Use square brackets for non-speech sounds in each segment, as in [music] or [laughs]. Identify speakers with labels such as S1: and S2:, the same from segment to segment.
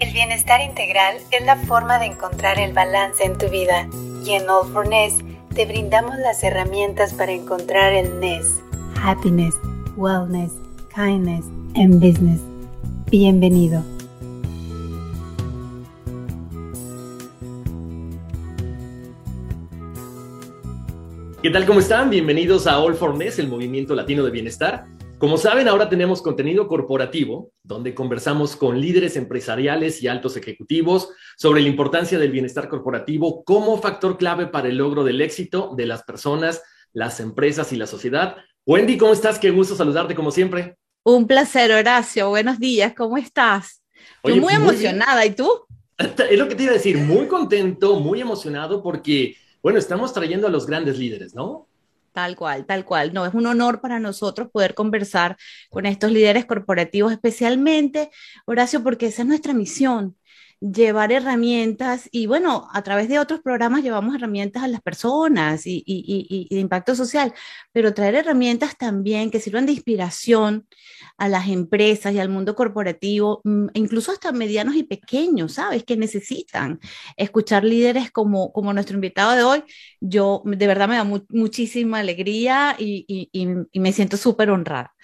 S1: El bienestar integral es la forma de encontrar el balance en tu vida y en All for Ness te brindamos las herramientas para encontrar el Ness. Happiness, Wellness, Kindness and Business. Bienvenido.
S2: ¿Qué tal? ¿Cómo están? Bienvenidos a All for Ness, el movimiento latino de bienestar. Como saben, ahora tenemos contenido corporativo, donde conversamos con líderes empresariales y altos ejecutivos sobre la importancia del bienestar corporativo como factor clave para el logro del éxito de las personas, las empresas y la sociedad. Wendy, ¿cómo estás? Qué gusto saludarte como siempre.
S3: Un placer, Horacio. Buenos días, ¿cómo estás? Estoy muy emocionada, ¿y tú? [laughs]
S2: Es lo que te iba a decir, muy contento, muy emocionado porque, bueno, estamos trayendo a los grandes líderes, ¿no?
S3: Tal cual, tal cual. No, es un honor para nosotros poder conversar con estos líderes corporativos, especialmente, Horacio, porque esa es nuestra misión, llevar herramientas y bueno, a través de otros programas llevamos herramientas a las personas y, de impacto social, pero traer herramientas también que sirvan de inspiración a las empresas y al mundo corporativo, mm, incluso hasta medianos y pequeños, ¿sabes? Que necesitan escuchar líderes como, como nuestro invitado de hoy. Yo de verdad me da muchísima alegría y, y me siento súper honrada.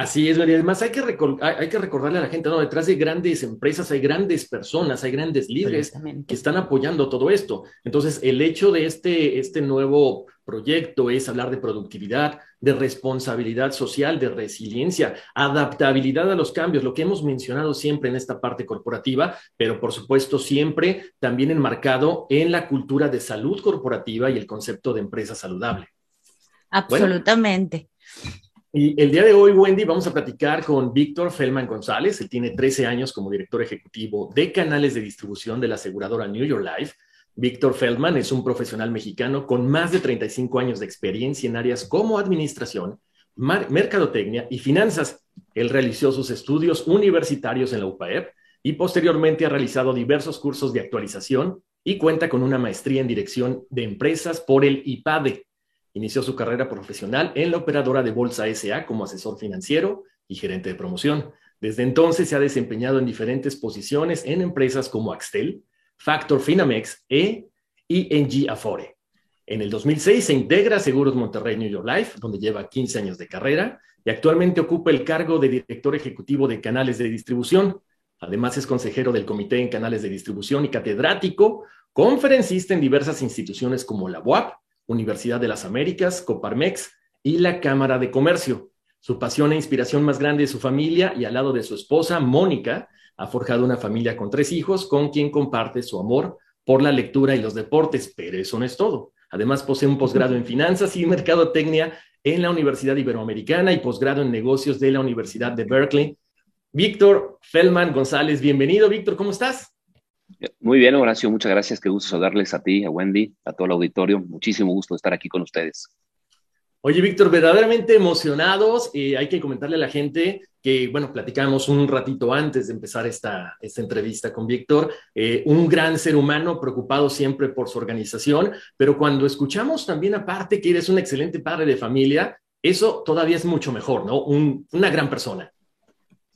S2: Así es, María. Además, hay que, hay que recordarle a la gente, ¿no? Detrás de grandes empresas hay grandes personas, hay grandes líderes que están apoyando todo esto. Entonces, el hecho de este, este nuevo proyecto es hablar de productividad, de responsabilidad social, de resiliencia, adaptabilidad a los cambios, lo que hemos mencionado siempre en esta parte corporativa, pero por supuesto siempre también enmarcado en la cultura de salud corporativa y el concepto de empresa saludable.
S3: Absolutamente.
S2: Y el día de hoy, Wendy, vamos a platicar con Víctor Feldman González. Él tiene 13 años como director ejecutivo de canales de distribución de la aseguradora New York Life. Víctor Feldman es un profesional mexicano con más de 35 años de experiencia en áreas como administración, mercadotecnia y finanzas. Él realizó sus estudios universitarios en la UPAEP y posteriormente ha realizado diversos cursos de actualización y cuenta con una maestría en dirección de empresas por el IPADE, Inició su carrera profesional en la operadora de Bolsa SA como asesor financiero y gerente de promoción. Desde entonces se ha desempeñado en diferentes posiciones en empresas como Axtel, Factor Finamex e ING Afore. En el 2006 se integra a Seguros Monterrey New York Life, donde lleva 15 años de carrera y actualmente ocupa el cargo de director ejecutivo de canales de distribución. Además es consejero del Comité en Canales de Distribución y catedrático, conferencista en diversas instituciones como la UAP, Universidad de las Américas, Coparmex y la Cámara de Comercio. Su pasión e inspiración más grande es su familia y al lado de su esposa, Mónica, ha forjado una familia con tres hijos con quien comparte su amor por la lectura y los deportes, pero eso no es todo. Además posee un posgrado en finanzas y mercadotecnia en la Universidad Iberoamericana y posgrado en negocios de la Universidad de Berkeley. Víctor Feldman González, bienvenido. Víctor, ¿cómo estás?
S4: Muy bien, Horacio, muchas gracias. Qué gusto saludarles a ti, a Wendy, a todo el auditorio. Muchísimo gusto estar aquí con ustedes.
S2: Oye, Víctor, verdaderamente emocionados. hay que comentarle a la gente que, bueno, platicamos un ratito antes de empezar esta, esta entrevista con Víctor, eh, un gran ser humano preocupado siempre por su organización, pero cuando escuchamos también aparte que eres un excelente padre de familia, eso todavía es mucho mejor, ¿no? una gran persona.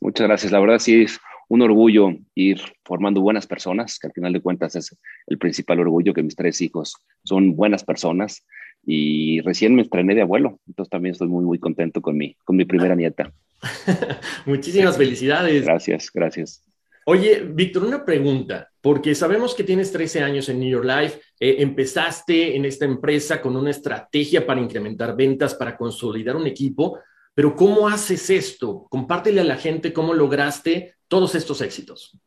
S4: Muchas gracias. La verdad sí es un orgullo ir formando buenas personas, que al final de cuentas es el principal orgullo que mis tres hijos son buenas personas. y recién me estrené de abuelo, entonces también estoy muy, muy contento con mi, con mi primera nieta. [laughs]
S2: Muchísimas felicidades.
S4: Gracias, gracias.
S2: Oye, Víctor, una pregunta, porque sabemos que tienes 13 años en New York Life, eh, empezaste en esta empresa con una estrategia para incrementar ventas, para consolidar un equipo, pero ¿cómo haces esto? Compártele a la gente cómo lograste todos estos éxitos.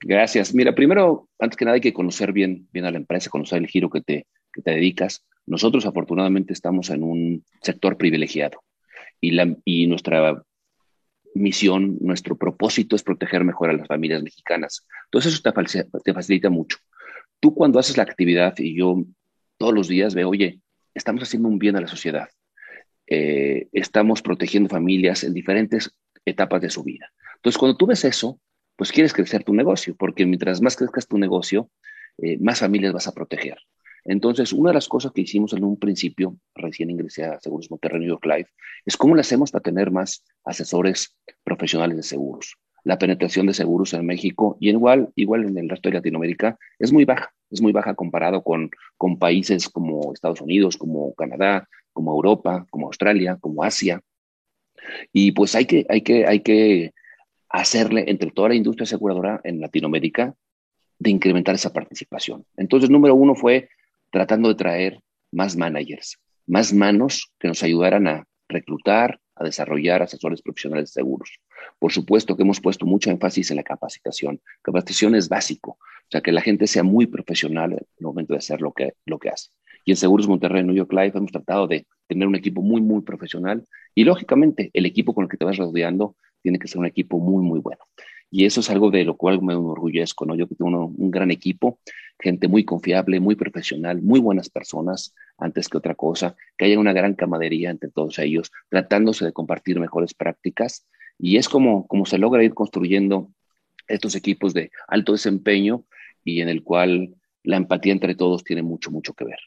S4: Gracias. Mira, primero, antes que nada hay que conocer bien, bien a la empresa, conocer el giro que te, que te dedicas. Nosotros afortunadamente estamos en un sector privilegiado y, la, y nuestra misión, nuestro propósito es proteger mejor a las familias mexicanas. Entonces eso te, te facilita mucho. Tú cuando haces la actividad y yo todos los días veo, oye, estamos haciendo un bien a la sociedad. Eh, estamos protegiendo familias en diferentes etapas de su vida. Entonces, cuando tú ves eso, pues quieres crecer tu negocio, porque mientras más crezcas tu negocio, eh, más familias vas a proteger. Entonces, una de las cosas que hicimos en un principio, recién ingresé a Seguros Monterrey New York Life, es cómo le hacemos para tener más asesores profesionales de seguros. La penetración de seguros en México y igual, igual en el resto de Latinoamérica es muy baja, es muy baja comparado con, con países como Estados Unidos, como Canadá, como Europa, como Australia, como Asia. Y pues hay que, hay que, hay que hacerle entre toda la industria aseguradora en Latinoamérica de incrementar esa participación. Entonces, número uno fue tratando de traer más managers, más manos que nos ayudaran a reclutar, a desarrollar asesores profesionales seguros. Por supuesto que hemos puesto mucho énfasis en la capacitación. Capacitación es básico, o sea, que la gente sea muy profesional en el momento de hacer lo que, lo que hace. Y en Seguros Monterrey, New York Life, hemos tratado de tener un equipo muy, muy profesional y, lógicamente, el equipo con el que te vas rodeando tiene que ser un equipo muy, muy bueno. Y eso es algo de lo cual me enorgullezco, ¿no? Yo que tengo un gran equipo, gente muy confiable, muy profesional, muy buenas personas, antes que otra cosa, que haya una gran camadería entre todos ellos, tratándose de compartir mejores prácticas. Y es como, como se logra ir construyendo estos equipos de alto desempeño y en el cual la empatía entre todos tiene mucho, mucho que ver.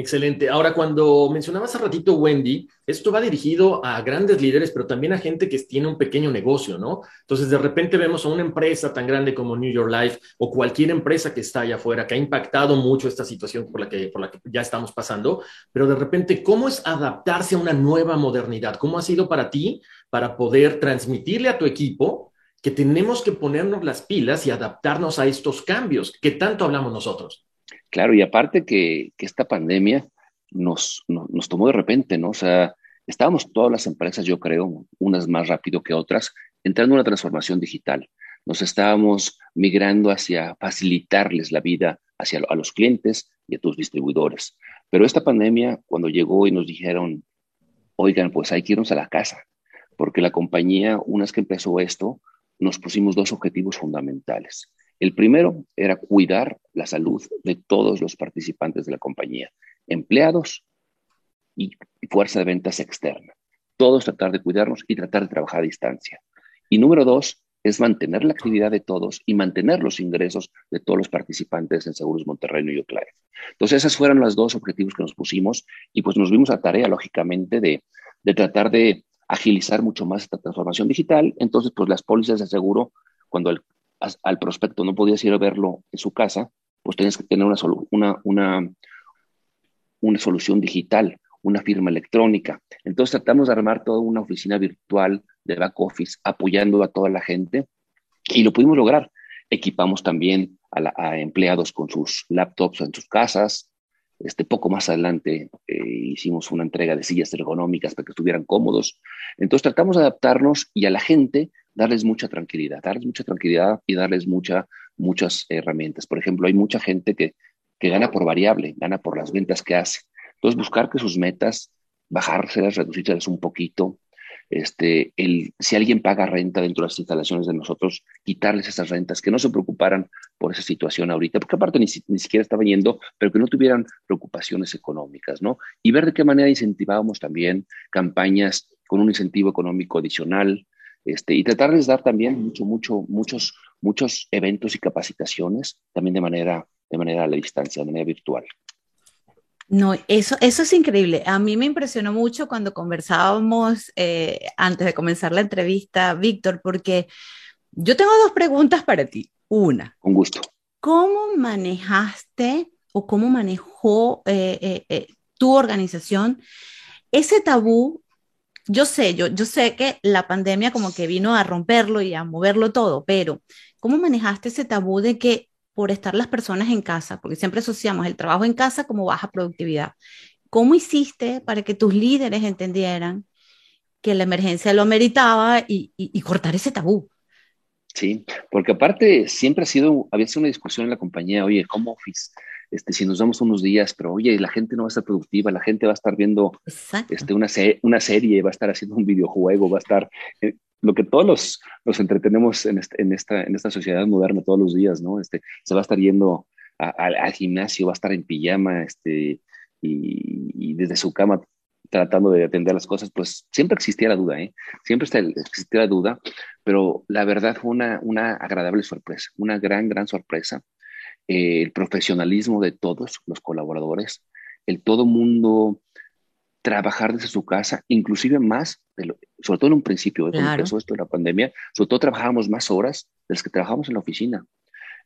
S2: Excelente. Ahora, cuando mencionaba hace ratito Wendy, esto va dirigido a grandes líderes, pero también a gente que tiene un pequeño negocio, ¿no? Entonces, de repente vemos a una empresa tan grande como New York Life o cualquier empresa que está allá afuera, que ha impactado mucho esta situación por la que, por la que ya estamos pasando, pero de repente, ¿cómo es adaptarse a una nueva modernidad? ¿Cómo ha sido para ti para poder transmitirle a tu equipo que tenemos que ponernos las pilas y adaptarnos a estos cambios que tanto hablamos nosotros?
S4: Claro, y aparte que, esta pandemia nos, nos, tomó de repente, ¿no? O sea, estábamos todas las empresas, yo creo, unas más rápido que otras, entrando en una transformación digital. Nos estábamos migrando hacia facilitarles la vida hacia a los clientes y a tus distribuidores. Pero esta pandemia, cuando llegó y nos dijeron, oigan, pues hay que irnos a la casa, porque la compañía, una vez que empezó esto, nos pusimos dos objetivos fundamentales. El primero era cuidar la salud de todos los participantes de la compañía, empleados y fuerza de ventas externa. Todos tratar de cuidarnos y tratar de trabajar a distancia. Y número dos es mantener la actividad de todos y mantener los ingresos de todos los participantes en Seguros Monterrey y Life. Entonces, esos fueron los dos objetivos que nos pusimos y pues nos vimos a tarea, lógicamente, de, de tratar de agilizar mucho más esta transformación digital. Entonces, pues las pólizas de seguro, cuando el al prospecto no podías ir a verlo en su casa, pues tenías que tener una, una, una, una solución digital, una firma electrónica. Entonces tratamos de armar toda una oficina virtual de back office apoyando a toda la gente y lo pudimos lograr. Equipamos también a, empleados con sus laptops en sus casas. Este, poco más adelante eh, hicimos una entrega de sillas ergonómicas para que estuvieran cómodos. Entonces tratamos de adaptarnos y a la gente darles mucha tranquilidad, darles mucha tranquilidad y darles mucha, muchas herramientas. Por ejemplo, hay mucha gente que, que gana por variable, gana por las ventas que hace. Entonces, buscar que sus metas, bajárselas, reducirlas un poquito. Este, el, si alguien paga renta dentro de las instalaciones de nosotros, quitarles esas rentas, que no se preocuparan por esa situación ahorita, porque aparte ni, siquiera estaban yendo, pero que no tuvieran preocupaciones económicas, ¿no? Y ver de qué manera incentivábamos también campañas con un incentivo económico adicional, este, y tratar de dar también mucho, mucho, muchos, muchos eventos y capacitaciones también de manera, de manera a la distancia, de manera virtual.
S3: No, eso, eso es increíble. A mí me impresionó mucho cuando conversábamos eh, antes de comenzar la entrevista, Víctor, porque yo tengo dos preguntas para ti. Una.
S4: Con gusto.
S3: ¿Cómo manejaste o cómo manejó eh, eh, tu organización. Ese tabú, yo sé, yo, yo sé que la pandemia como que vino a romperlo y a moverlo todo, pero ¿cómo manejaste ese tabú de que por estar las personas en casa, porque siempre asociamos el trabajo en casa como baja productividad. ¿Cómo hiciste para que tus líderes entendieran que la emergencia lo meritaba y, y, cortar ese tabú?
S4: Sí, porque aparte siempre ha sido, había sido una discusión en la compañía, oye, home office, este, si nos damos unos días, pero oye, la gente no va a estar productiva, la gente va a estar viendo este, una, una serie, va a estar haciendo un videojuego, va a estar, eh, lo que todos los, los entretenemos en, este, en, esta, en esta sociedad moderna todos los días, ¿no? Este, se va a estar yendo al gimnasio, va a estar en pijama, este, y, desde su cama tratando de atender las cosas, pues siempre existía la duda, ¿eh? Siempre existía la duda, pero la verdad fue una, una agradable sorpresa, una gran, gran sorpresa. Eh, el profesionalismo de todos los colaboradores, el todo mundo trabajar desde su casa, inclusive más, sobre todo en un principio, ¿eh? cuando empezó esto de la pandemia, sobre todo trabajábamos más horas de las que trabajamos en la oficina.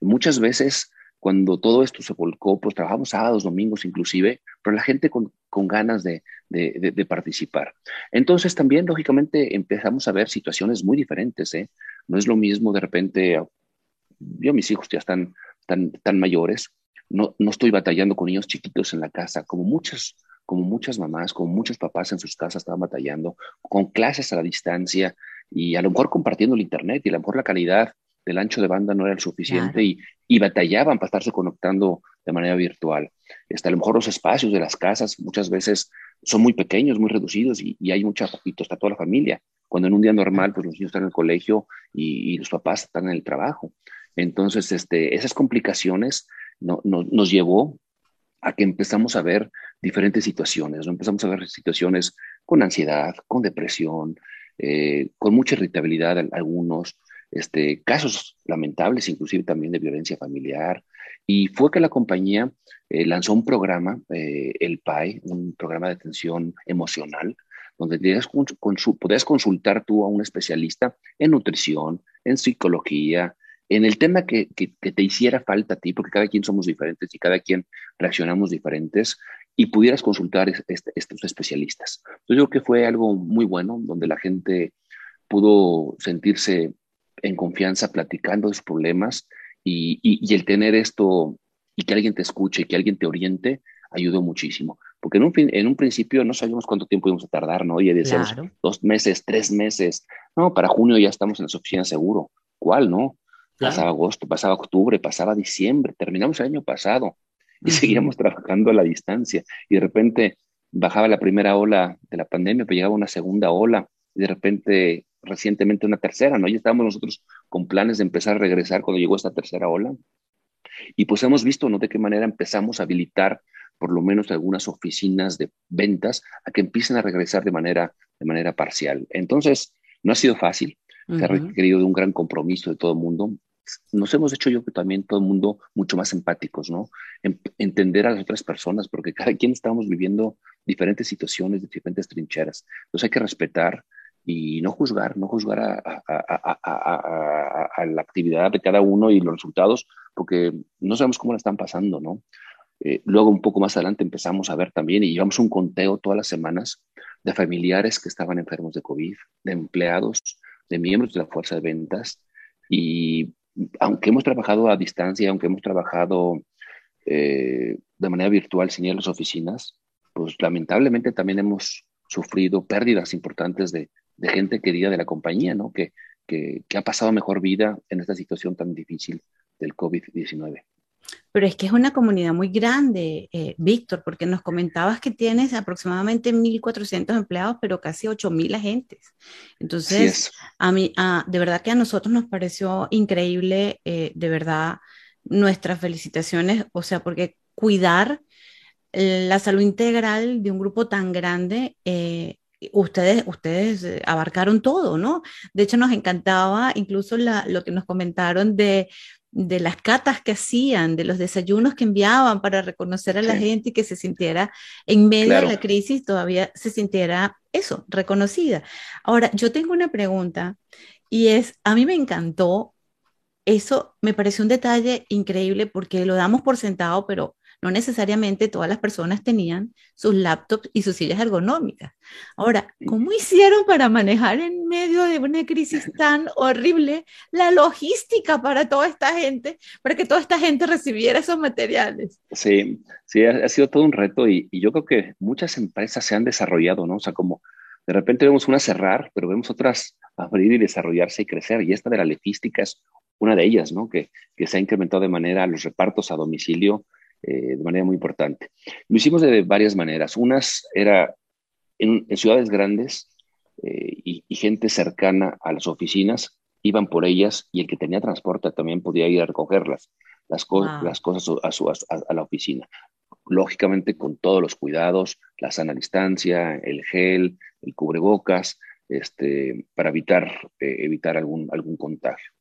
S4: Muchas veces, cuando todo esto se volcó, pues trabajamos sábados, domingos inclusive, pero la gente con, con ganas de, de, de, participar. Entonces también, lógicamente, empezamos a ver situaciones muy diferentes. ¿eh? No es lo mismo de repente, yo mis hijos ya están tan, tan mayores, no, no estoy batallando con niños chiquitos en la casa, como muchas como muchas mamás, como muchos papás en sus casas estaban batallando, con clases a la distancia y a lo mejor compartiendo el Internet y a lo mejor la calidad del ancho de banda no era el suficiente y, y, batallaban para estarse conectando de manera virtual. Este, a lo mejor los espacios de las casas muchas veces son muy pequeños, muy reducidos y, y hay mucha poquito, está toda la familia. Cuando en un día normal, pues los niños están en el colegio y, y los papás están en el trabajo. Entonces, este, esas complicaciones no, no, nos llevó a que empezamos a ver diferentes situaciones, ¿no? Empezamos a ver situaciones con ansiedad, con depresión, eh, con mucha irritabilidad algunos, este, casos lamentables, inclusive también de violencia familiar. Y fue que la compañía eh, lanzó un programa, eh, el PAI, un programa de atención emocional, donde podías consultar tú a un especialista en nutrición, en psicología, en el tema que, que, te hiciera falta a ti, porque cada quien somos diferentes y cada quien reaccionamos diferentes, y pudieras consultar estos especialistas. Entonces yo creo que fue algo muy bueno, donde la gente pudo sentirse en confianza platicando de sus problemas y, y, el tener esto y que alguien te escuche y que alguien te oriente ayudó muchísimo. Porque en un, en un principio no sabíamos cuánto tiempo íbamos a tardar, ¿no? Y decíamos dos meses, tres meses. No, para junio ya estamos en las oficinas seguro. ¿Cuál, no? Pasaba agosto, pasaba octubre, pasaba diciembre, terminamos el año pasado y seguíamos trabajando a la distancia. Y de repente bajaba la primera ola de la pandemia, pero llegaba una segunda ola y de repente recientemente una tercera, ¿no? Ya estábamos nosotros con planes de empezar a regresar cuando llegó esta tercera ola. Y pues hemos visto, ¿no? De qué manera empezamos a habilitar por lo menos algunas oficinas de ventas a que empiecen a regresar de manera, de manera parcial. Entonces, no ha sido fácil, se ha requerido de un gran compromiso de todo el mundo. Nos hemos hecho yo que también todo el mundo mucho más empáticos, ¿no? entender a las otras personas, porque cada quien estamos viviendo diferentes situaciones, diferentes trincheras. Entonces hay que respetar y no juzgar, no juzgar a, a, la actividad de cada uno y los resultados, porque no sabemos cómo la están pasando, ¿no? Eh, luego, un poco más adelante, empezamos a ver también y llevamos un conteo todas las semanas de familiares que estaban enfermos de COVID, de empleados, de miembros de la fuerza de ventas y aunque hemos trabajado a distancia, aunque hemos trabajado eh, de manera virtual sin ir a las oficinas, pues lamentablemente también hemos sufrido pérdidas importantes de, de gente querida de la compañía, ¿no? Que, que, que, ha pasado mejor vida en esta situación tan difícil del COVID-19.
S3: Pero es que es una comunidad muy grande, eh, Víctor, porque nos comentabas que tienes aproximadamente 1.400 empleados, pero casi 8.000 agentes. Entonces, a mí, de verdad que a nosotros nos pareció increíble, eh, de verdad, nuestras felicitaciones, o sea, porque cuidar la salud integral de un grupo tan grande eh, ustedes, ustedes abarcaron todo, ¿no? De hecho, nos encantaba incluso lo que nos comentaron de de las catas que hacían, de los desayunos que enviaban para reconocer a la gente y que se sintiera en medio de la crisis, todavía se sintiera eso, reconocida. Ahora, yo tengo una pregunta y es, a mí me encantó, eso me pareció un detalle increíble porque lo damos por sentado, pero no necesariamente todas las personas tenían sus laptops y sus sillas ergonómicas. Ahora, ¿cómo hicieron para manejar en medio de una crisis [laughs] tan horrible la logística para toda esta gente, para que toda esta gente recibiera esos materiales?
S4: Sí, sí, ha, sido todo un reto y, y yo creo que muchas empresas se han desarrollado, ¿no? O sea, como de repente vemos una cerrar, pero vemos otras abrir y desarrollarse y crecer. Y esta de la logística es una de ellas, ¿no? Que, que se ha incrementado de manera los repartos a domicilio eh, de manera muy importante. Lo hicimos de varias maneras. Unas era en, ciudades grandes eh, y, gente cercana a las oficinas, iban por ellas y el que tenía transporte también podía ir a recogerlas, las, las cosas a, su, a, la oficina. Lógicamente con todos los cuidados, la sana distancia, el gel, el cubrebocas, este, para evitar, eh, evitar algún, algún contagio.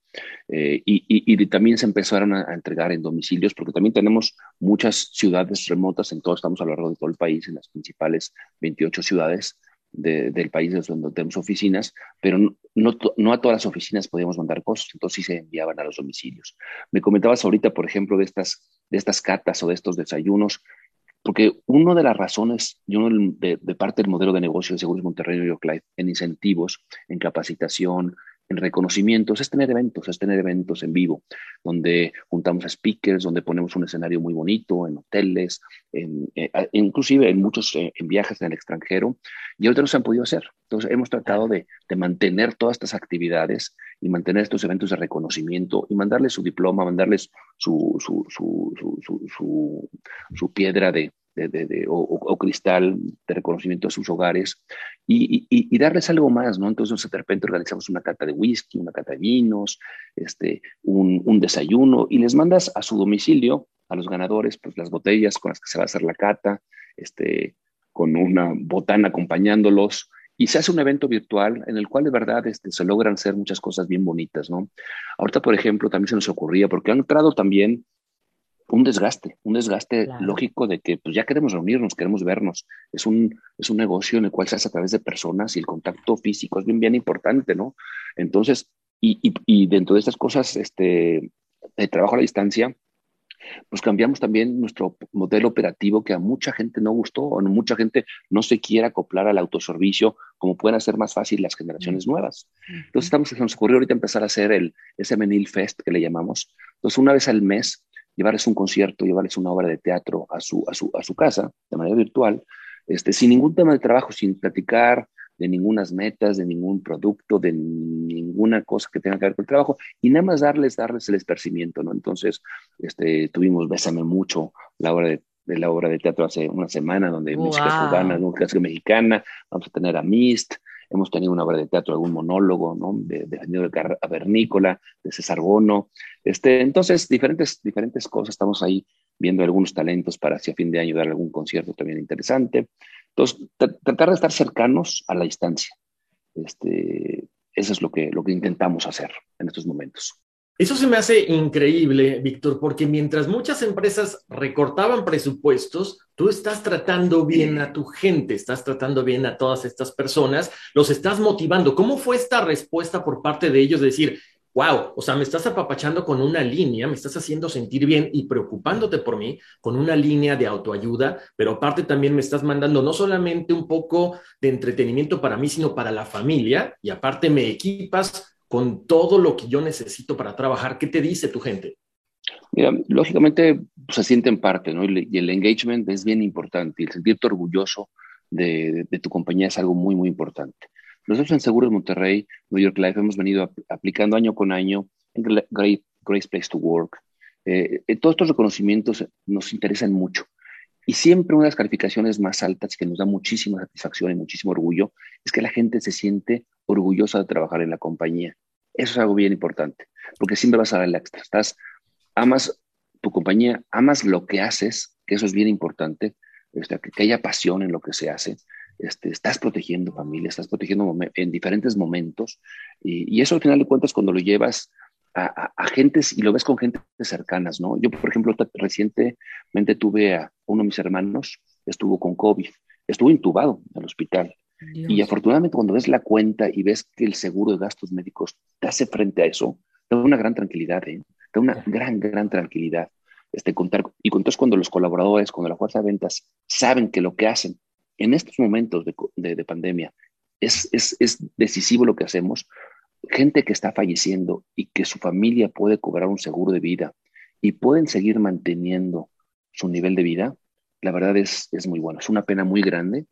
S4: Eh, y, también se empezaron a, entregar en domicilios, porque también tenemos muchas ciudades remotas, en todo, estamos a lo largo de todo el país, en las principales 28 ciudades del país donde tenemos oficinas, pero no, no, a todas las oficinas podíamos mandar cosas, entonces sí se enviaban a los domicilios. Me comentabas ahorita, por ejemplo, de estas, de estas catas o de estos desayunos, porque una de las razones, y uno de, parte del modelo de negocio de Seguros Monterrey y Life en incentivos, en capacitación, en reconocimientos, es tener eventos, es tener eventos en vivo, donde juntamos a speakers, donde ponemos un escenario muy bonito, en hoteles, en, eh, inclusive en muchos eh, en viajes en el extranjero, y ahorita no se han podido hacer. Entonces hemos tratado de, de, mantener todas estas actividades y mantener estos eventos de reconocimiento y mandarles su diploma, mandarles su, su, su, su, su piedra de, de, o, cristal de reconocimiento a sus hogares y, y, darles algo más, ¿no? Entonces, de repente organizamos una cata de whisky, una cata de vinos, este, un, un, desayuno y les mandas a su domicilio, a los ganadores, pues las botellas con las que se va a hacer la cata, este, con una botana acompañándolos. Y se hace un evento virtual en el cual de verdad este, se logran hacer muchas cosas bien bonitas, ¿no? Ahorita, por ejemplo, también se nos ocurría, porque han entrado también un desgaste, un desgaste lógico de que pues ya queremos reunirnos, queremos vernos. Es un, es un negocio en el cual se hace a través de personas y el contacto físico es bien, bien importante, ¿no? Entonces, y, y, y dentro de estas cosas, este, de trabajo a la distancia, pues cambiamos también nuestro modelo operativo que a mucha gente no gustó o mucha gente no se quiere acoplar al autoservicio como pueden hacer más fácil las generaciones nuevas. Entonces estamos, nos ocurrió ahorita empezar a hacer el ese Menil Fest que le llamamos. Entonces una vez al mes llevarles un concierto, llevarles una obra de teatro a su, a su, a su casa de manera virtual, este, sin ningún tema de trabajo, sin platicar de ninguna metas, de ningún producto, de ninguna cosa que tenga que ver con el trabajo, y nada más darles, darles el esparcimiento, ¿no? Entonces, este, tuvimos Bésame Mucho, la obra de, la obra de teatro hace una semana, donde música cubana, música mexicana, vamos a tener a Mist, hemos tenido una obra de teatro, algún monólogo, ¿no? De, de Daniel Cavernícola, de César Bono. Este, entonces, diferentes, diferentes cosas. Estamos ahí viendo algunos talentos para hacia fin de año dar algún concierto también interesante. Entonces, tratar de estar cercanos a la distancia. Este, eso es lo que, lo que intentamos hacer en estos momentos.
S2: Eso se me hace increíble, Víctor, porque mientras muchas empresas recortaban presupuestos, tú estás tratando bien a tu gente, estás tratando bien a todas estas personas, los estás motivando. ¿Cómo fue esta respuesta por parte de ellos de decir, wow, o sea, me estás apapachando con una línea, me estás haciendo sentir bien y preocupándote por mí con una línea de autoayuda, pero aparte también me estás mandando no solamente un poco de entretenimiento para mí, sino para la familia y aparte me equipas con todo lo que yo necesito para trabajar? ¿Qué te dice tu gente?
S4: Mira, lógicamente pues, se siente en parte, ¿no? Y el engagement es bien importante y el sentirte orgulloso de, tu compañía es algo muy, muy importante. Nosotros en Seguros Monterrey, New York Life, hemos venido aplicando año con año en Great, Great Place to Work. Eh, eh, todos estos reconocimientos nos interesan mucho. Y siempre una de las calificaciones más altas que nos da muchísima satisfacción y muchísimo orgullo es que la gente se siente orgullosa de trabajar en la compañía. Eso es algo bien importante, porque siempre vas a dar el extra. Estás, amas tu compañía, amas lo que haces, que eso es bien importante, este, que, haya pasión en lo que se hace. Este, estás protegiendo familia, estás protegiendo en diferentes momentos y, eso al final de cuentas cuando lo llevas a, a, gentes y lo ves con gente cercanas, ¿no? Yo, por ejemplo, recientemente tuve a uno de mis hermanos, estuvo con COVID, estuvo intubado en el hospital y afortunadamente cuando ves la cuenta y ves que el seguro de gastos médicos te hace frente a eso, te da una gran tranquilidad, ¿eh? te da una gran, gran tranquilidad. este, contar, y entonces cuando los colaboradores, cuando la fuerza de ventas saben que lo que hacen en estos momentos de, pandemia es, es, es, decisivo lo que hacemos, gente que está falleciendo y que su familia puede cobrar un seguro de vida y pueden seguir manteniendo su nivel de vida, la verdad es, es muy bueno. Es una pena muy grande,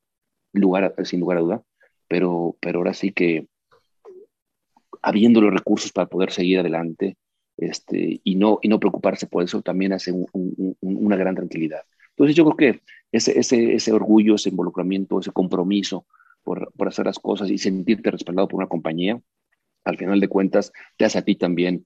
S4: lugar, sin lugar a duda, pero, pero ahora sí que habiendo los recursos para poder seguir adelante este, y, no, y no preocuparse por eso, también hace una gran tranquilidad. Entonces yo creo que ese, ese, ese orgullo, ese involucramiento, ese compromiso por, por hacer las cosas y sentirte respaldado por una compañía, al final de cuentas te hace a ti también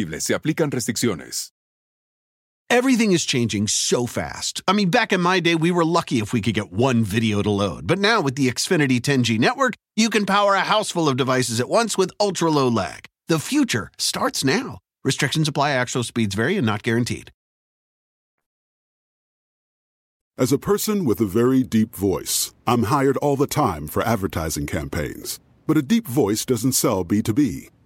S5: Se aplican restricciones.
S6: Everything is changing so fast. I mean, back in my day, we were lucky if we could get one video to load. But now, with the Xfinity 10G network, you can power a house full of devices at once with ultra low lag. The future starts now. Restrictions apply, actual speeds vary and not guaranteed.
S7: As a person with a very deep voice, I'm hired all the time for advertising campaigns. But a deep voice doesn't sell B2B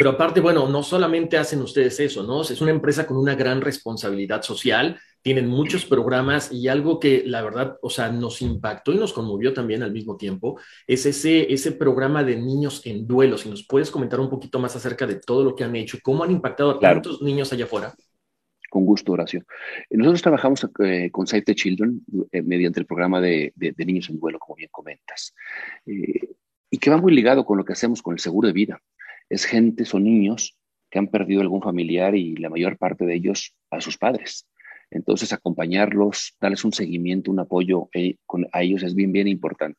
S2: Pero aparte, bueno, no solamente hacen ustedes eso, ¿no? Es una empresa con una gran responsabilidad social tienen muchos programas y algo que la verdad, o sea, nos impactó y nos conmovió también al mismo tiempo, es ese, ese programa de niños en duelo. Si nos puedes comentar un poquito más acerca de todo lo que han hecho y cómo han impactado a tantos niños allá afuera.
S4: Con gusto, Horacio. Nosotros trabajamos eh, con Save the Children eh, mediante el programa de, de, niños en duelo, como bien comentas, eh, y que va muy ligado con lo que hacemos con el seguro de vida. Es gente, son niños que han perdido algún familiar y la mayor parte de ellos a sus padres. Entonces, acompañarlos, darles un seguimiento, un apoyo eh, a ellos es bien, bien importante.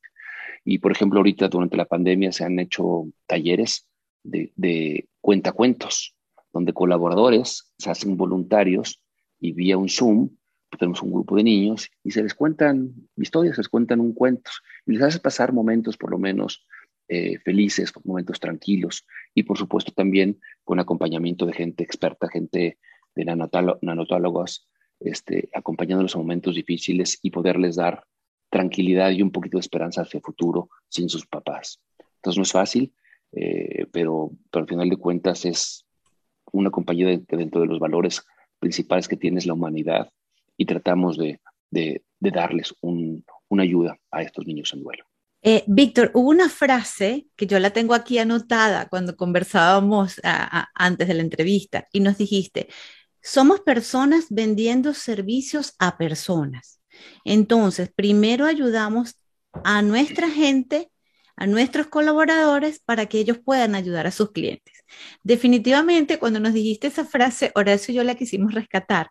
S4: Y, por ejemplo, ahorita durante la pandemia se han hecho talleres de, de cuentacuentos, donde colaboradores se hacen voluntarios y vía un Zoom, pues, tenemos un grupo de niños y se les cuentan historias, se les cuentan un cuento y les hace pasar momentos por lo menos eh, felices, momentos tranquilos y por supuesto también con acompañamiento de gente experta, gente de nanotólogos, este, acompañando los momentos difíciles y poderles dar tranquilidad y un poquito de esperanza hacia el futuro sin sus papás. Entonces no es fácil, eh, pero, pero al final de cuentas es una compañía que dentro de los valores principales que tiene es la humanidad y tratamos de, de, darles una ayuda a estos niños en duelo.
S3: Eh, Víctor, hubo una frase que yo la tengo aquí anotada cuando conversábamos antes de la entrevista y nos dijiste, somos personas vendiendo servicios a personas. Entonces, primero ayudamos a nuestra gente, a nuestros colaboradores, para que ellos puedan ayudar a sus clientes. Definitivamente, cuando nos dijiste esa frase, Horacio y yo la quisimos rescatar,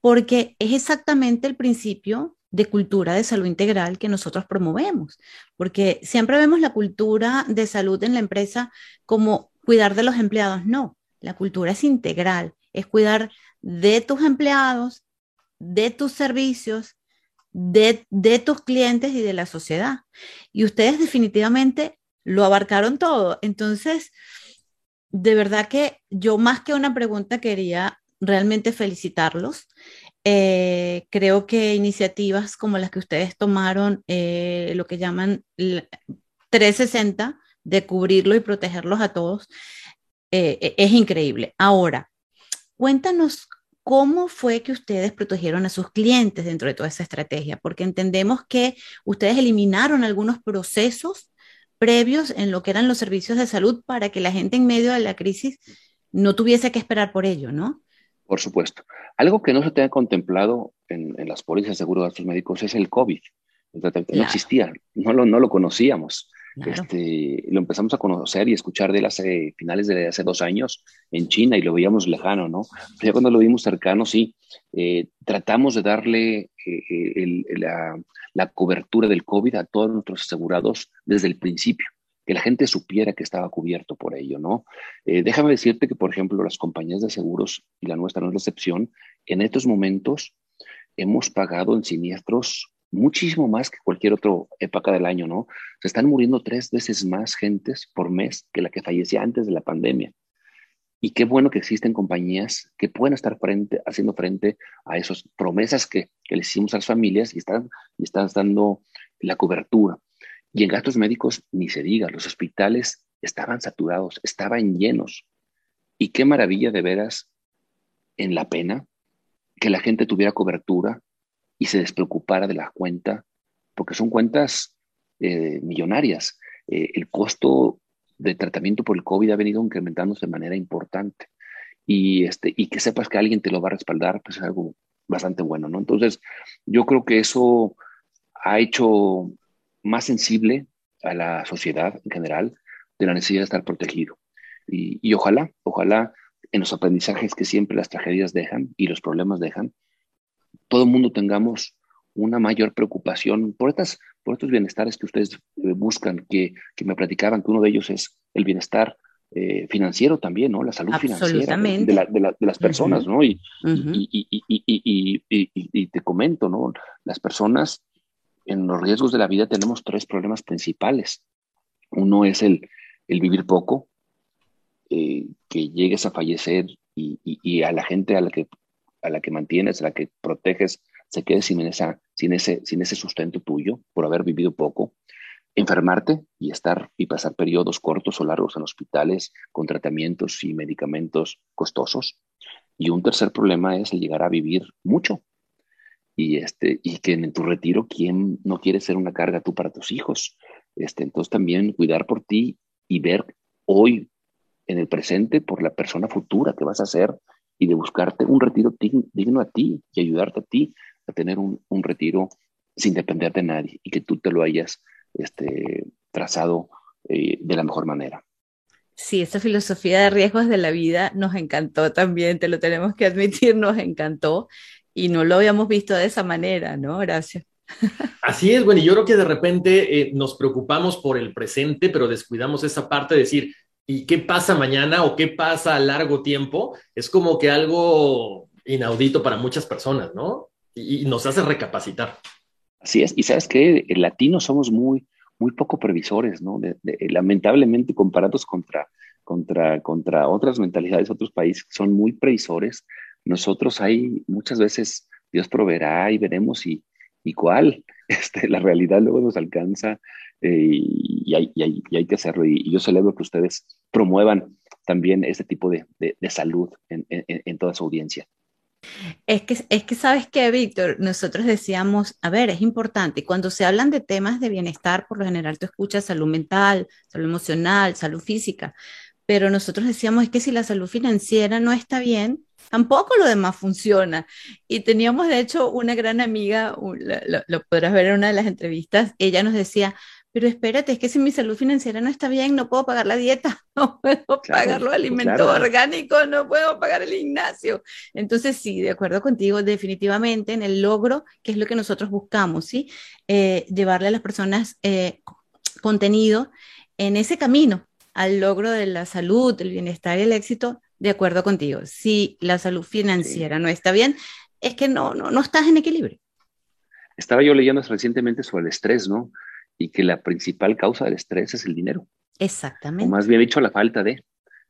S3: porque es exactamente el principio de cultura de salud integral que nosotros promovemos, porque siempre vemos la cultura de salud en la empresa como cuidar de los empleados. No, la cultura es integral es cuidar de tus empleados, de tus servicios, de, de tus clientes y de la sociedad. Y ustedes definitivamente lo abarcaron todo. Entonces, de verdad que yo más que una pregunta quería realmente felicitarlos. Eh, creo que iniciativas como las que ustedes tomaron, eh, lo que llaman 360, de cubrirlo y protegerlos a todos, eh, e, es increíble. Ahora, cuéntanos cómo fue que ustedes protegieron a sus clientes dentro de toda esa estrategia, porque entendemos que ustedes eliminaron algunos procesos previos en lo que eran los servicios de salud para que la gente en medio de la crisis no tuviese que esperar por ello, ¿no?
S4: Por supuesto. Algo que no se tenía contemplado en, las pólizas de seguro de gastos médicos es el COVID. No existía, no lo, no lo conocíamos. Este, lo empezamos a conocer y escuchar de él hace finales de hace dos años en China y lo veíamos lejano, ¿no? ya cuando lo vimos cercano, sí, eh, tratamos de darle eh, eh, la, la, cobertura del COVID a todos nuestros asegurados desde el principio, que la gente supiera que estaba cubierto por ello, ¿no? déjame decirte que, por ejemplo, las compañías de seguros, y la nuestra no es la excepción, en estos momentos hemos pagado en siniestros muchísimo más que cualquier otra época del año, ¿no? Se están muriendo tres veces más gentes por mes que la que fallecía antes de la pandemia. Y qué bueno que existen compañías que pueden estar frente, haciendo frente a esas promesas que, que les hicimos a las familias y están, y están dando la cobertura. Y en gastos médicos, ni se diga, los hospitales estaban saturados, estaban llenos. Y qué maravilla de veras en la pena que la gente tuviera cobertura y se despreocupara de la cuenta, porque son cuentas eh, millonarias. Eh, el costo de tratamiento por el COVID ha venido incrementándose de manera importante. Y, este, y que sepas que alguien te lo va a respaldar, pues es algo bastante bueno, ¿no? Entonces, yo creo que eso ha hecho más sensible a la sociedad en general de la necesidad de estar protegido. Y, y ojalá, ojalá en los aprendizajes que siempre las tragedias dejan y los problemas dejan, todo el mundo tengamos una mayor preocupación por, estas, por estos bienestares que ustedes eh, buscan, que, que, me platicaban que uno de ellos es el bienestar eh, financiero también, ¿no? La salud financiera de, de, las personas, ¿no? Y, y, y, y, te comento, ¿no? Las personas en los riesgos de la vida tenemos tres problemas principales. Uno es el, vivir poco, eh, que llegues a fallecer y, a la gente a la que a la que mantienes, a la que proteges, se quede sin ese sustento tuyo por haber vivido poco. Enfermarte y estar y pasar periodos cortos o largos en hospitales con tratamientos y medicamentos costosos. Y un tercer problema es el llegar a vivir mucho. Y, este, y que en tu retiro, ¿quién no quiere ser una carga tú para tus hijos? Este, entonces también cuidar por ti y ver hoy en el presente por la persona futura que vas a ser y de buscarte un retiro digno a ti y ayudarte a ti a tener un, un, retiro sin depender de nadie y que tú te lo hayas este, trazado eh, de la mejor manera.
S3: Sí, esa filosofía de riesgos de la vida nos encantó también, te lo tenemos que admitir, nos encantó y no lo habíamos visto de esa manera, ¿no? Gracias.
S2: Así es, bueno, y yo creo que de repente eh, nos preocupamos por el presente, pero descuidamos esa parte de decir, ¿Y qué pasa mañana o qué pasa a largo tiempo? Es como que algo inaudito para muchas personas, ¿no? Y, nos hace recapacitar.
S4: Así es, y sabes que el latinos somos muy, muy poco previsores, ¿no? lamentablemente comparados contra, contra, contra otras mentalidades, otros países que son muy previsores, nosotros hay muchas veces Dios proveerá y veremos y, y cuál, [laughs] este, la realidad luego nos alcanza eh, y, hay, y, hay, que hacerlo. Y, yo celebro que ustedes promuevan también este tipo de, de, salud en, en, toda su audiencia.
S3: Es que, es que sabes que, Víctor, nosotros decíamos, a ver, es importante, cuando se hablan de temas de bienestar, por lo general tú escuchas salud mental, salud emocional, salud física, pero nosotros decíamos, es que si la salud financiera no está bien, tampoco lo demás funciona. Y teníamos, de hecho, una gran amiga, lo, lo podrás ver en una de las entrevistas, ella nos decía, pero espérate, es que si mi salud financiera no está bien, no puedo pagar la dieta, [laughs] no puedo pagar los alimentos orgánicos, no puedo pagar el gimnasio. Entonces, sí, de acuerdo contigo, definitivamente en el logro, que es lo que nosotros buscamos, ¿sí? Eh, llevarle a las personas eh, contenido en ese camino al logro de la salud, el bienestar y el éxito, de acuerdo contigo. Si la salud financiera no está bien, es que no, no, no estás en equilibrio.
S4: Estaba yo leyendo recientemente sobre el estrés, ¿no? Y que la principal causa del estrés es el dinero.
S3: Exactamente.
S4: O más bien dicho, la falta de.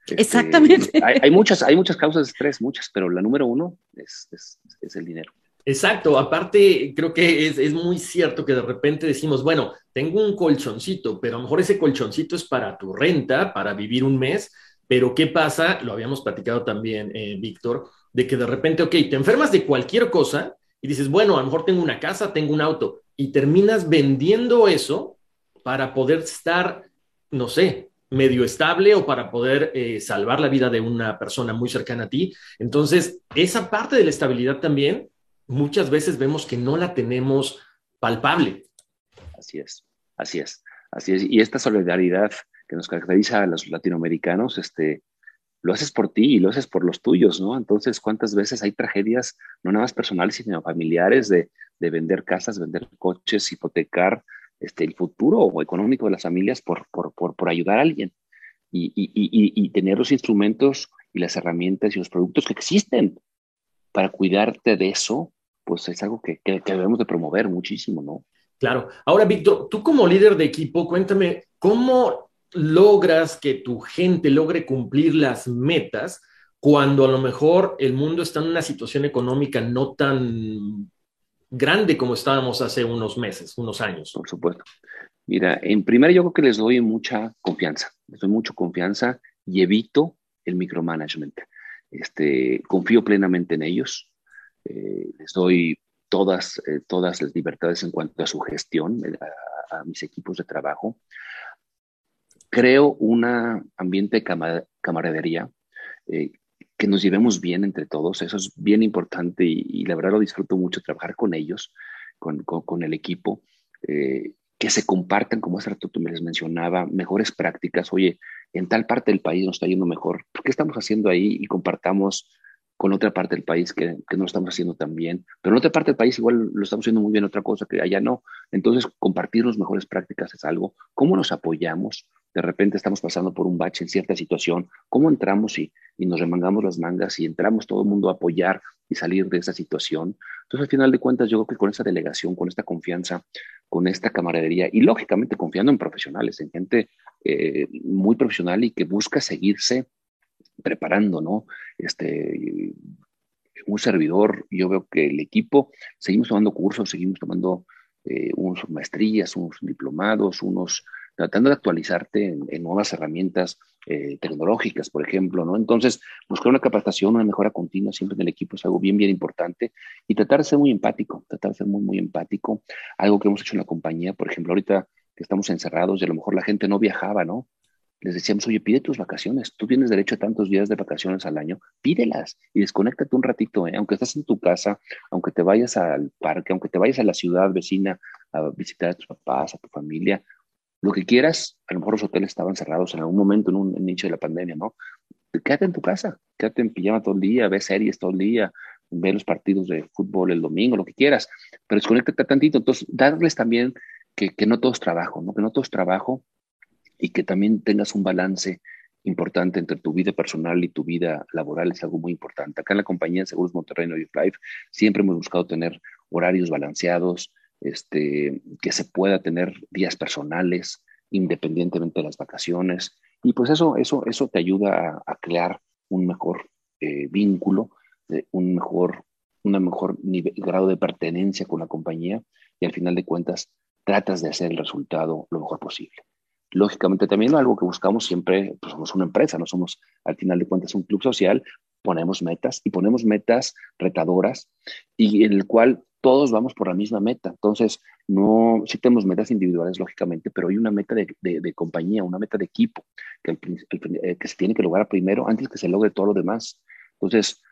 S3: Este, Exactamente. [laughs]
S4: Hay, muchas, hay muchas causas de estrés, muchas, pero la número uno es, es, el dinero.
S2: Exacto, aparte creo que es, es, muy cierto que de repente decimos, bueno, tengo un colchoncito, pero a lo mejor ese colchoncito es para tu renta, para vivir un mes, pero ¿qué pasa? Lo habíamos platicado también, eh, Víctor, de que de repente, ok, te enfermas de cualquier cosa y dices, bueno, a lo mejor tengo una casa, tengo un auto, y terminas vendiendo eso para poder estar, no sé, medio estable o para poder eh, salvar la vida de una persona muy cercana a ti. Entonces, esa parte de la estabilidad también, muchas veces vemos que no la tenemos palpable.
S4: Así es, así es, así es. Y esta solidaridad que nos caracteriza a los latinoamericanos, este, lo haces por ti y lo haces por los tuyos, ¿no? Entonces, ¿cuántas veces hay tragedias, no nada más personales, sino familiares, de, de vender casas, vender coches, hipotecar este, el futuro económico de las familias por, por, por, por ayudar a alguien? Y, y, y, y, tener los instrumentos y las herramientas y los productos que existen para cuidarte de eso, pues es algo que, que, que debemos de promover muchísimo, ¿no?
S2: Claro. Ahora, Víctor, tú como líder de equipo, cuéntame, ¿cómo logras que tu gente logre cumplir las metas cuando a lo mejor el mundo está en una situación económica no tan grande como estábamos hace unos meses, unos años?
S4: Por supuesto. Mira, en primer yo creo que les doy mucha confianza, les doy mucha confianza y evito el micromanagement. Este, confío plenamente en ellos, eh, les doy todas, eh, todas las libertades en cuanto a su gestión, eh, a, mis equipos de trabajo creo un ambiente de camaradería, eh, que nos llevemos bien entre todos, eso es bien importante y, la verdad lo disfruto mucho trabajar con ellos, con, con, el equipo, eh, que se compartan, como hace rato tú me les mencionaba, mejores prácticas, oye, en tal parte del país nos está yendo mejor, ¿qué estamos haciendo ahí? Y compartamos con otra parte del país que, que, no lo estamos haciendo tan bien, pero en otra parte del país igual lo estamos haciendo muy bien, otra cosa que allá no. Entonces, compartir las mejores prácticas es algo. ¿Cómo nos apoyamos? De repente estamos pasando por un bache en cierta situación. ¿Cómo entramos y, y nos remangamos las mangas y entramos todo el mundo a apoyar y salir de esa situación? Entonces, al final de cuentas, yo creo que con esa delegación, con esta confianza, con esta camaradería y lógicamente confiando en profesionales, en gente eh, muy profesional y que busca seguirse preparando, ¿no? Este, un servidor, yo veo que el equipo, seguimos tomando cursos, seguimos tomando eh, unos maestrías, unos diplomados, unos tratando de actualizarte en, nuevas herramientas eh, tecnológicas, por ejemplo, ¿no? Entonces, buscar una capacitación, una mejora continua siempre en el equipo es algo bien, bien importante y tratar de ser muy empático, tratar de ser muy, muy empático. Algo que hemos hecho en la compañía, por ejemplo, ahorita que estamos encerrados y a lo mejor la gente no viajaba, ¿no? les decíamos, oye, pide tus vacaciones. Tú tienes derecho a tantos días de vacaciones al año, pídelas y desconéctate un ratito, ¿eh? aunque estés en tu casa, aunque te vayas al parque, aunque te vayas a la ciudad vecina a visitar a tus papás, a tu familia, lo que quieras. A lo mejor los hoteles estaban cerrados en algún momento en un nicho de la pandemia, ¿no? Quédate en tu casa, quédate en pijama todo el día, ve series todo el día, ve los partidos de fútbol el domingo, lo que quieras, pero desconéctate tantito. Entonces, darles también que, que no todo es trabajo, ¿no? Que no todo es trabajo y que también tengas un balance importante entre tu vida personal y tu vida laboral es algo muy importante. Acá en la compañía de Seguros Monterrey New Life siempre hemos buscado tener horarios balanceados, este, que se pueda tener días personales independientemente de las vacaciones. Y pues eso, eso, eso te ayuda a, crear un mejor eh, vínculo, un mejor, una mejor grado de pertenencia con la compañía y al final de cuentas tratas de hacer el resultado lo mejor posible. Lógicamente también algo que buscamos siempre, pues somos una empresa, no somos al final de cuentas un club social, ponemos metas y ponemos metas retadoras y en el cual todos vamos por la misma meta. Entonces, no, sí tenemos metas individuales, lógicamente, pero hay una meta de, de, compañía, una meta de equipo que, eh, que se tiene que lograr primero antes que se logre todo lo demás. Entonces,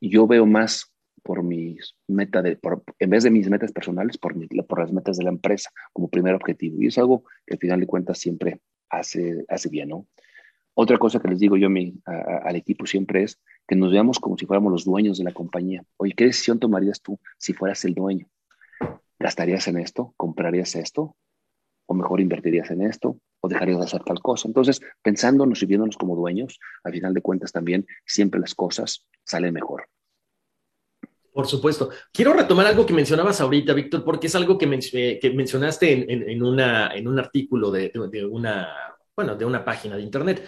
S4: yo veo más por mis metas, de, en vez de mis metas personales, por, por las metas de la empresa como primer objetivo. Y es algo que al final de cuentas siempre hace, hace bien, ¿no? Otra cosa que les digo yo a mi, al equipo siempre es que nos veamos como si fuéramos los dueños de la compañía. Oye, ¿qué decisión tomarías tú si fueras el dueño? ¿Gastarías en esto? ¿Comprarías esto? ¿O mejor invertirías en esto? ¿O dejarías de hacer tal cosa? Entonces, pensándonos y viéndonos como dueños, al final de cuentas también siempre las cosas salen mejor.
S2: Por supuesto. Quiero retomar algo que mencionabas ahorita, Víctor, porque es algo que, eh, mencionaste en, un artículo de, una, bueno, de una página de Internet.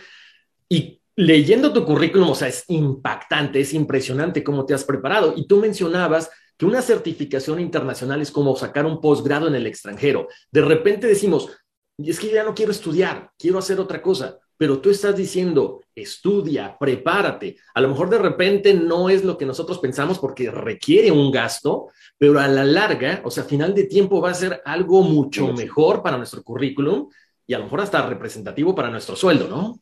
S2: Y leyendo tu currículum, o sea, es impactante, es impresionante cómo te has preparado. Y tú mencionabas que una certificación internacional es como sacar un posgrado en el extranjero. De repente decimos, es que ya no quiero estudiar, quiero hacer otra cosa pero tú estás diciendo, estudia, prepárate. A lo mejor de repente no es lo que nosotros pensamos porque requiere un gasto, pero a la larga, o sea, a final de tiempo va a ser algo mucho mejor para nuestro currículum y a lo mejor hasta representativo para nuestro sueldo, ¿no?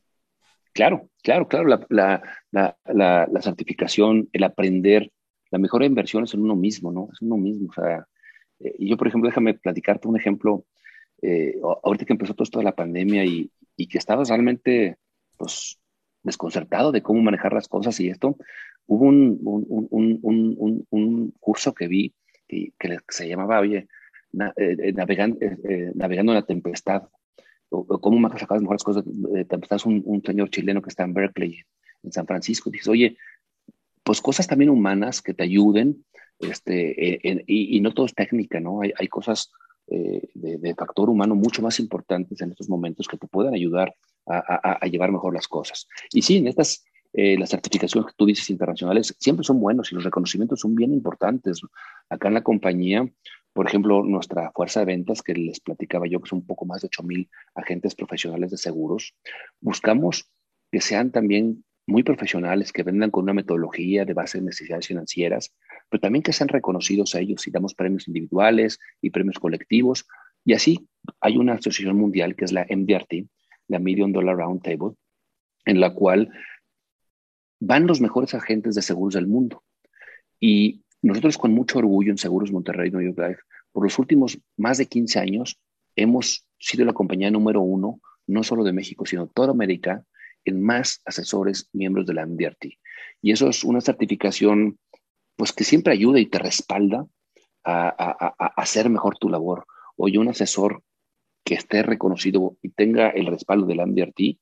S4: Claro, claro, claro. La, certificación, el aprender, la mejor inversión es en uno mismo, ¿no? Es uno mismo. O sea, eh, yo, por ejemplo, déjame platicarte un ejemplo. Eh, ahorita que empezó todo esto de la pandemia y, y que estabas realmente pues, desconcertado de cómo manejar las cosas y esto, hubo un, un, un, un curso que vi que, que, se llamaba, oye, eh, eh, navegando, eh, navegando en la tempestad, o, cómo las mejores cosas de tempestad, es un, señor chileno que está en Berkeley, en San Francisco, y dices, oye, pues cosas también humanas que te ayuden, este, y, y, no todo es técnica, ¿no? Hay, hay cosas eh, de, factor humano mucho más importantes en estos momentos que te puedan ayudar a, llevar mejor las cosas. Y sí, en estas, eh, las certificaciones que tú dices internacionales siempre son buenos y los reconocimientos son bien importantes. Acá en la compañía, por ejemplo, nuestra fuerza de ventas, que les platicaba yo, que son un poco más de 8 mil agentes profesionales de seguros, buscamos que sean también muy profesionales, que vendan con una metodología de base de necesidades financieras, pero también que sean reconocidos a ellos y damos premios individuales y premios colectivos. Y así hay una asociación mundial que es la MDRT, la Million Dollar Round Table, en la cual van los mejores agentes de seguros del mundo. Y nosotros con mucho orgullo en Seguros Monterrey New York Life, por los últimos más de 15 años, hemos sido la compañía número uno, no solo de México, sino toda América, en más asesores miembros de la MDRT. Y eso es una certificación pues que siempre ayuda y te respalda a, hacer mejor tu labor. Oye, un asesor que esté reconocido y tenga el respaldo de la MDRT,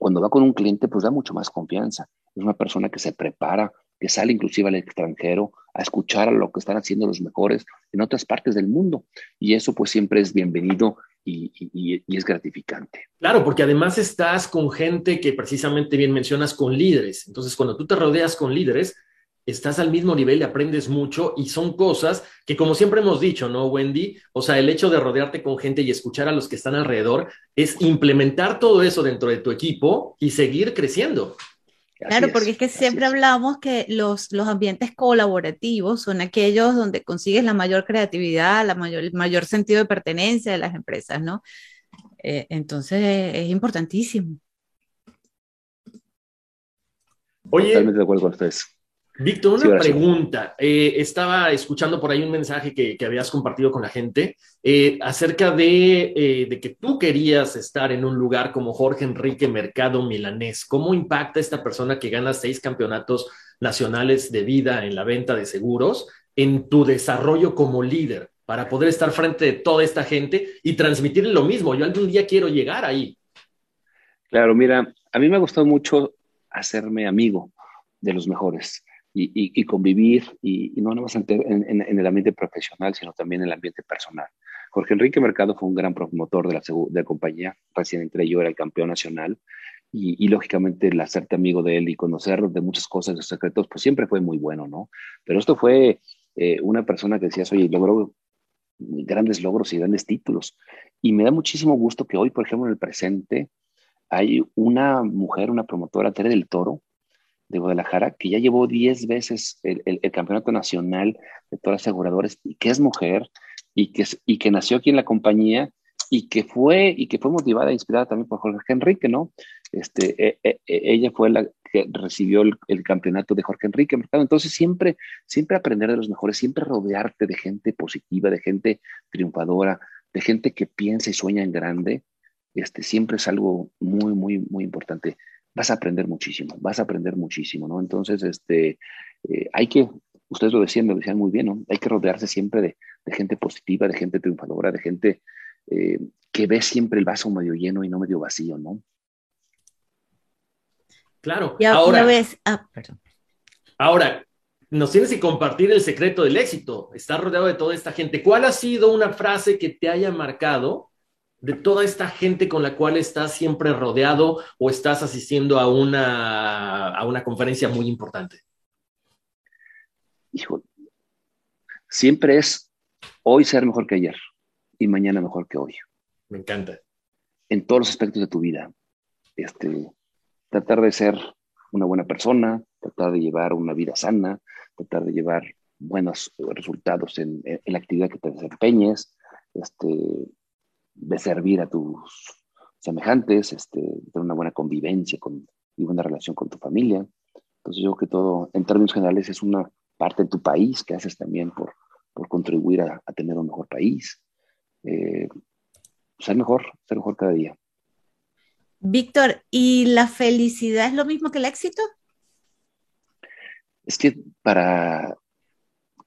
S4: cuando va con un cliente, pues da mucho más confianza. Es una persona que se prepara, que sale inclusive al extranjero a escuchar a lo que están haciendo los mejores en otras partes del mundo. Y eso pues siempre es bienvenido y, es gratificante.
S2: Claro, porque además estás con gente que precisamente bien mencionas con líderes. Entonces, cuando tú te rodeas con líderes, estás al mismo nivel y aprendes mucho y son cosas que como siempre hemos dicho, ¿no, Wendy? O sea, el hecho de rodearte con gente y escuchar a los que están alrededor es implementar todo eso dentro de tu equipo y seguir creciendo.
S3: Claro, porque es que siempre hablamos que los, los ambientes colaborativos son aquellos donde consigues la mayor creatividad, la mayor, el mayor sentido de pertenencia de las empresas, ¿no? Eh, entonces es importantísimo.
S2: Oye, Totalmente de acuerdo con ustedes. Víctor, una pregunta. Eh, estaba escuchando por ahí un mensaje que, habías compartido con la gente eh, acerca eh, de, que tú querías estar en un lugar como Jorge Enrique Mercado Milanés. ¿Cómo impacta esta persona que gana seis campeonatos nacionales de vida en la venta de seguros en tu desarrollo como líder para poder estar frente de toda esta gente y transmitir lo mismo? Yo algún día quiero llegar ahí.
S4: Claro, mira, a mí me ha gustado mucho hacerme amigo de los mejores y, convivir, y, no nada en, el ambiente profesional, sino también en el ambiente personal. Jorge Enrique Mercado fue un gran promotor de la, de la compañía, recién entre yo era el campeón nacional, y, lógicamente el hacerte amigo de él y conocer de muchas cosas, de secretos, pues siempre fue muy bueno, ¿no? Pero esto fue eh, una persona que decías, oye, logró grandes logros y grandes títulos. Y me da muchísimo gusto que hoy, por ejemplo, en el presente, hay una mujer, una promotora, Tere del Toro, de Guadalajara, que ya llevó 10 veces el, campeonato nacional de todas las aseguradoras y que es mujer y que, y que nació aquí en la compañía y que fue, y que fue motivada e inspirada también por Jorge Enrique, ¿no? Este, e, e, e, ella fue la que recibió el, campeonato de Jorge Enrique Mercado. Entonces, siempre, siempre aprender de los mejores, siempre rodearte de gente positiva, de gente triunfadora, de gente que piensa y sueña en grande, este, siempre es algo muy, muy, muy importante vas a aprender muchísimo, vas a aprender muchísimo, ¿no? Entonces, este, eh, hay que, ustedes lo decían, lo decían muy bien, ¿no? Hay que rodearse siempre de, gente positiva, de gente triunfadora, de gente eh, que ve siempre el vaso medio lleno y no medio vacío, ¿no?
S2: Claro.
S3: Y ahora, ves, ah,
S2: ahora, nos tienes que compartir el secreto del éxito. Estás rodeado de toda esta gente. ¿Cuál ha sido una frase que te haya marcado de toda esta gente con la cual estás siempre rodeado o estás asistiendo a una, a una conferencia muy importante?
S4: Hijo, siempre es hoy ser mejor que ayer y mañana mejor que hoy.
S2: Me encanta.
S4: En todos los aspectos de tu vida. Este, tratar de ser una buena persona, tratar de llevar una vida sana, tratar de llevar buenos resultados en, la actividad que te desempeñes, este, de servir a tus semejantes, este, tener una buena convivencia con, y buena relación con tu familia. Entonces yo creo que todo, en términos generales, es una parte de tu país que haces también por, por contribuir a, tener un mejor país. Eh, ser mejor, ser mejor cada día.
S3: Víctor, ¿y la felicidad es lo mismo que el éxito?
S4: Es que para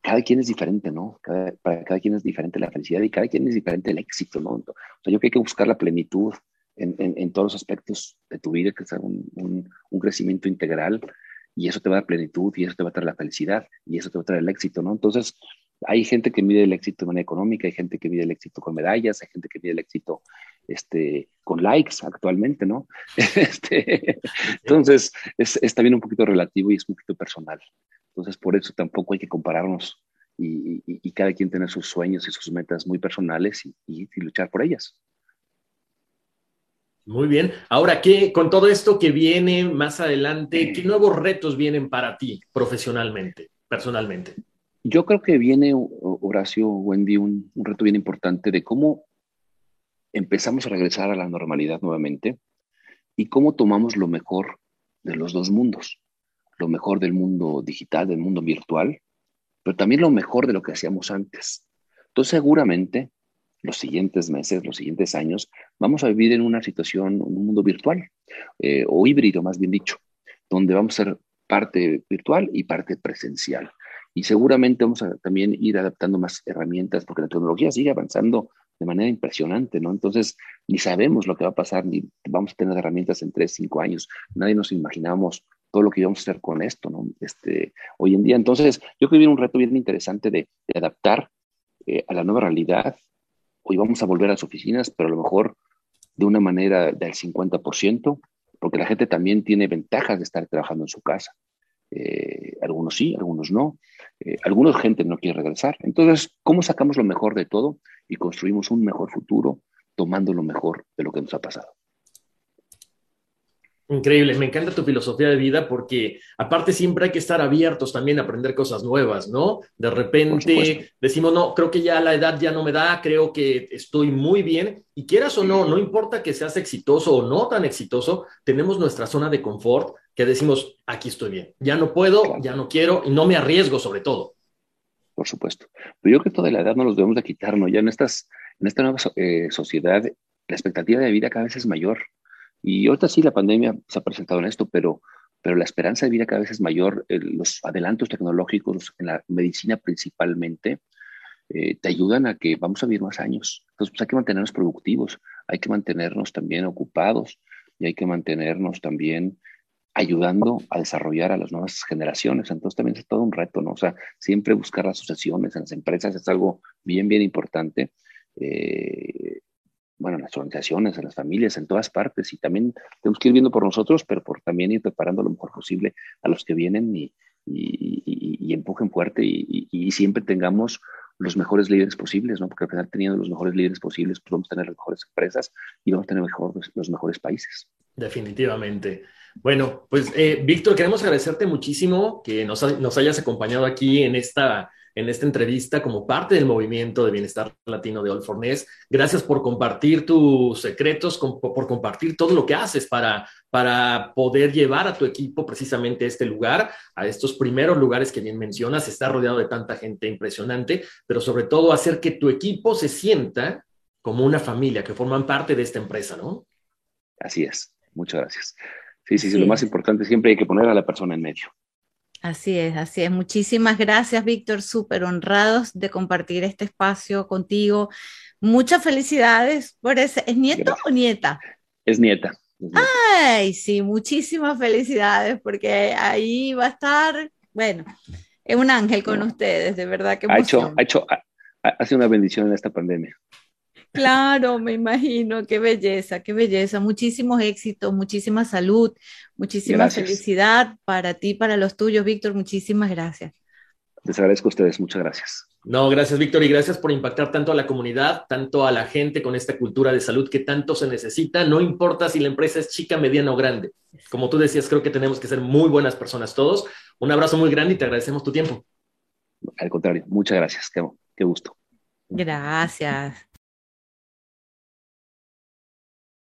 S4: cada quien es diferente, ¿no? para cada quien es diferente la felicidad y cada quien es diferente el éxito, ¿no? O sea, yo creo que hay que buscar la plenitud en, todos los aspectos de tu vida, que sea un, un, crecimiento integral y eso te va a dar plenitud y eso te va a traer la felicidad y eso te va a traer el éxito, ¿no? Entonces, hay gente que mide el éxito de manera económica, hay gente que mide el éxito con medallas, hay gente que mide el éxito este, con likes actualmente, ¿no? [laughs] Este, entonces, es, es, también un poquito relativo y es un poquito personal. Entonces, por eso tampoco hay que compararnos y, y, cada quien tener sus sueños y sus metas muy personales y, y, luchar por ellas.
S2: Muy bien. Ahora, ¿qué, con todo esto que viene más adelante, qué nuevos retos vienen para ti profesionalmente, personalmente?
S4: Yo creo que viene, Horacio, Wendy, un, reto bien importante de cómo empezamos a regresar a la normalidad nuevamente y cómo tomamos lo mejor de los dos mundos, lo mejor del mundo digital, del mundo virtual, pero también lo mejor de lo que hacíamos antes. Entonces, seguramente, los siguientes meses, los siguientes años, vamos a vivir en una situación, un mundo virtual, eh, o híbrido, más bien dicho, donde vamos a ser parte virtual y parte presencial. Y seguramente vamos a también ir adaptando más herramientas, porque la tecnología sigue avanzando de manera impresionante, ¿no? Entonces, ni sabemos lo que va a pasar, ni vamos a tener herramientas en tres, cinco años. Nadie nos imaginamos todo lo que íbamos a hacer con esto, ¿no? Este, hoy en día. Entonces, yo creo que viene un reto bien interesante de, adaptar eh, a la nueva realidad. Hoy vamos a volver a las oficinas, pero a lo mejor de una manera del 50%, porque la gente también tiene ventajas de estar trabajando en su casa. Eh, algunos sí, algunos no. Eh, algunos gente no quiere regresar. Entonces, ¿cómo sacamos lo mejor de todo y construimos un mejor futuro tomando lo mejor de lo que nos ha pasado?
S2: Increíble, me encanta tu filosofía de vida porque aparte siempre hay que estar abiertos también a aprender cosas nuevas, ¿no? De repente decimos, no, creo que ya la edad ya no me da, creo que estoy muy bien y quieras o no, no importa que seas exitoso o no tan exitoso, tenemos nuestra zona de confort que decimos, aquí estoy bien, ya no puedo, ya no quiero y no me arriesgo sobre todo.
S4: Por supuesto. Pero yo creo que toda la edad no los debemos de quitarnos. Ya en, estas, en esta nueva eh, sociedad, la expectativa de vida cada vez es mayor. Y ahorita sí la pandemia se ha presentado en esto, pero, pero la esperanza de vida cada vez es mayor. los adelantos tecnológicos en la medicina principalmente eh, te ayudan a que vamos a vivir más años. Entonces, pues hay que mantenernos productivos, hay que mantenernos también ocupados y hay que mantenernos también ayudando a desarrollar a las nuevas generaciones. Entonces también es todo un reto, ¿no? O sea, siempre buscar asociaciones en las empresas es algo bien, bien importante. Eh, bueno, en las organizaciones, en las familias, en todas partes. Y también tenemos que ir viendo por nosotros, pero por también ir preparando lo mejor posible a los que vienen y, y, empujen fuerte y, siempre tengamos los mejores líderes posibles, ¿no? Porque al final teniendo los mejores líderes posibles, pues vamos a tener las mejores empresas y vamos a tener mejor, los mejores países.
S2: Definitivamente. Bueno, pues eh, Víctor, queremos agradecerte muchísimo que nos, nos, hayas acompañado aquí en esta, en esta entrevista como parte del movimiento de bienestar latino de All for Gracias por compartir tus secretos, por compartir todo lo que haces para, para poder llevar a tu equipo precisamente a este lugar, a estos primeros lugares que bien mencionas, estar rodeado de tanta gente impresionante, pero sobre todo hacer que tu equipo se sienta como una familia, que forman parte de esta empresa, ¿no?
S4: Así es. Muchas gracias. Sí, sí, sí, lo más importante siempre hay que poner a la persona en medio.
S3: Así es, así es. Muchísimas gracias, Víctor. Súper honrados de compartir este espacio contigo. Muchas felicidades por ese. ¿Es nieto o nieta?
S4: Es nieta.
S3: Ay, sí, muchísimas felicidades porque ahí va a estar, bueno, Es un ángel con ustedes, de verdad que
S4: ha hecho, ha hecho, ha, sido una bendición en esta pandemia.
S3: Claro, me imagino, qué belleza, qué belleza. Muchísimos éxitos, muchísima salud, muchísima felicidad para ti, para los tuyos, Víctor. Muchísimas gracias.
S4: Les agradezco a ustedes, muchas gracias.
S2: No, gracias Víctor y gracias por impactar tanto a la comunidad, tanto a la gente con esta cultura de salud que tanto se necesita, no importa si la empresa es chica, mediana o grande. Como tú decías, creo que tenemos que ser muy buenas personas todos. Un abrazo muy grande y te agradecemos tu tiempo.
S4: Al contrario, muchas gracias, qué, qué gusto.
S3: Gracias.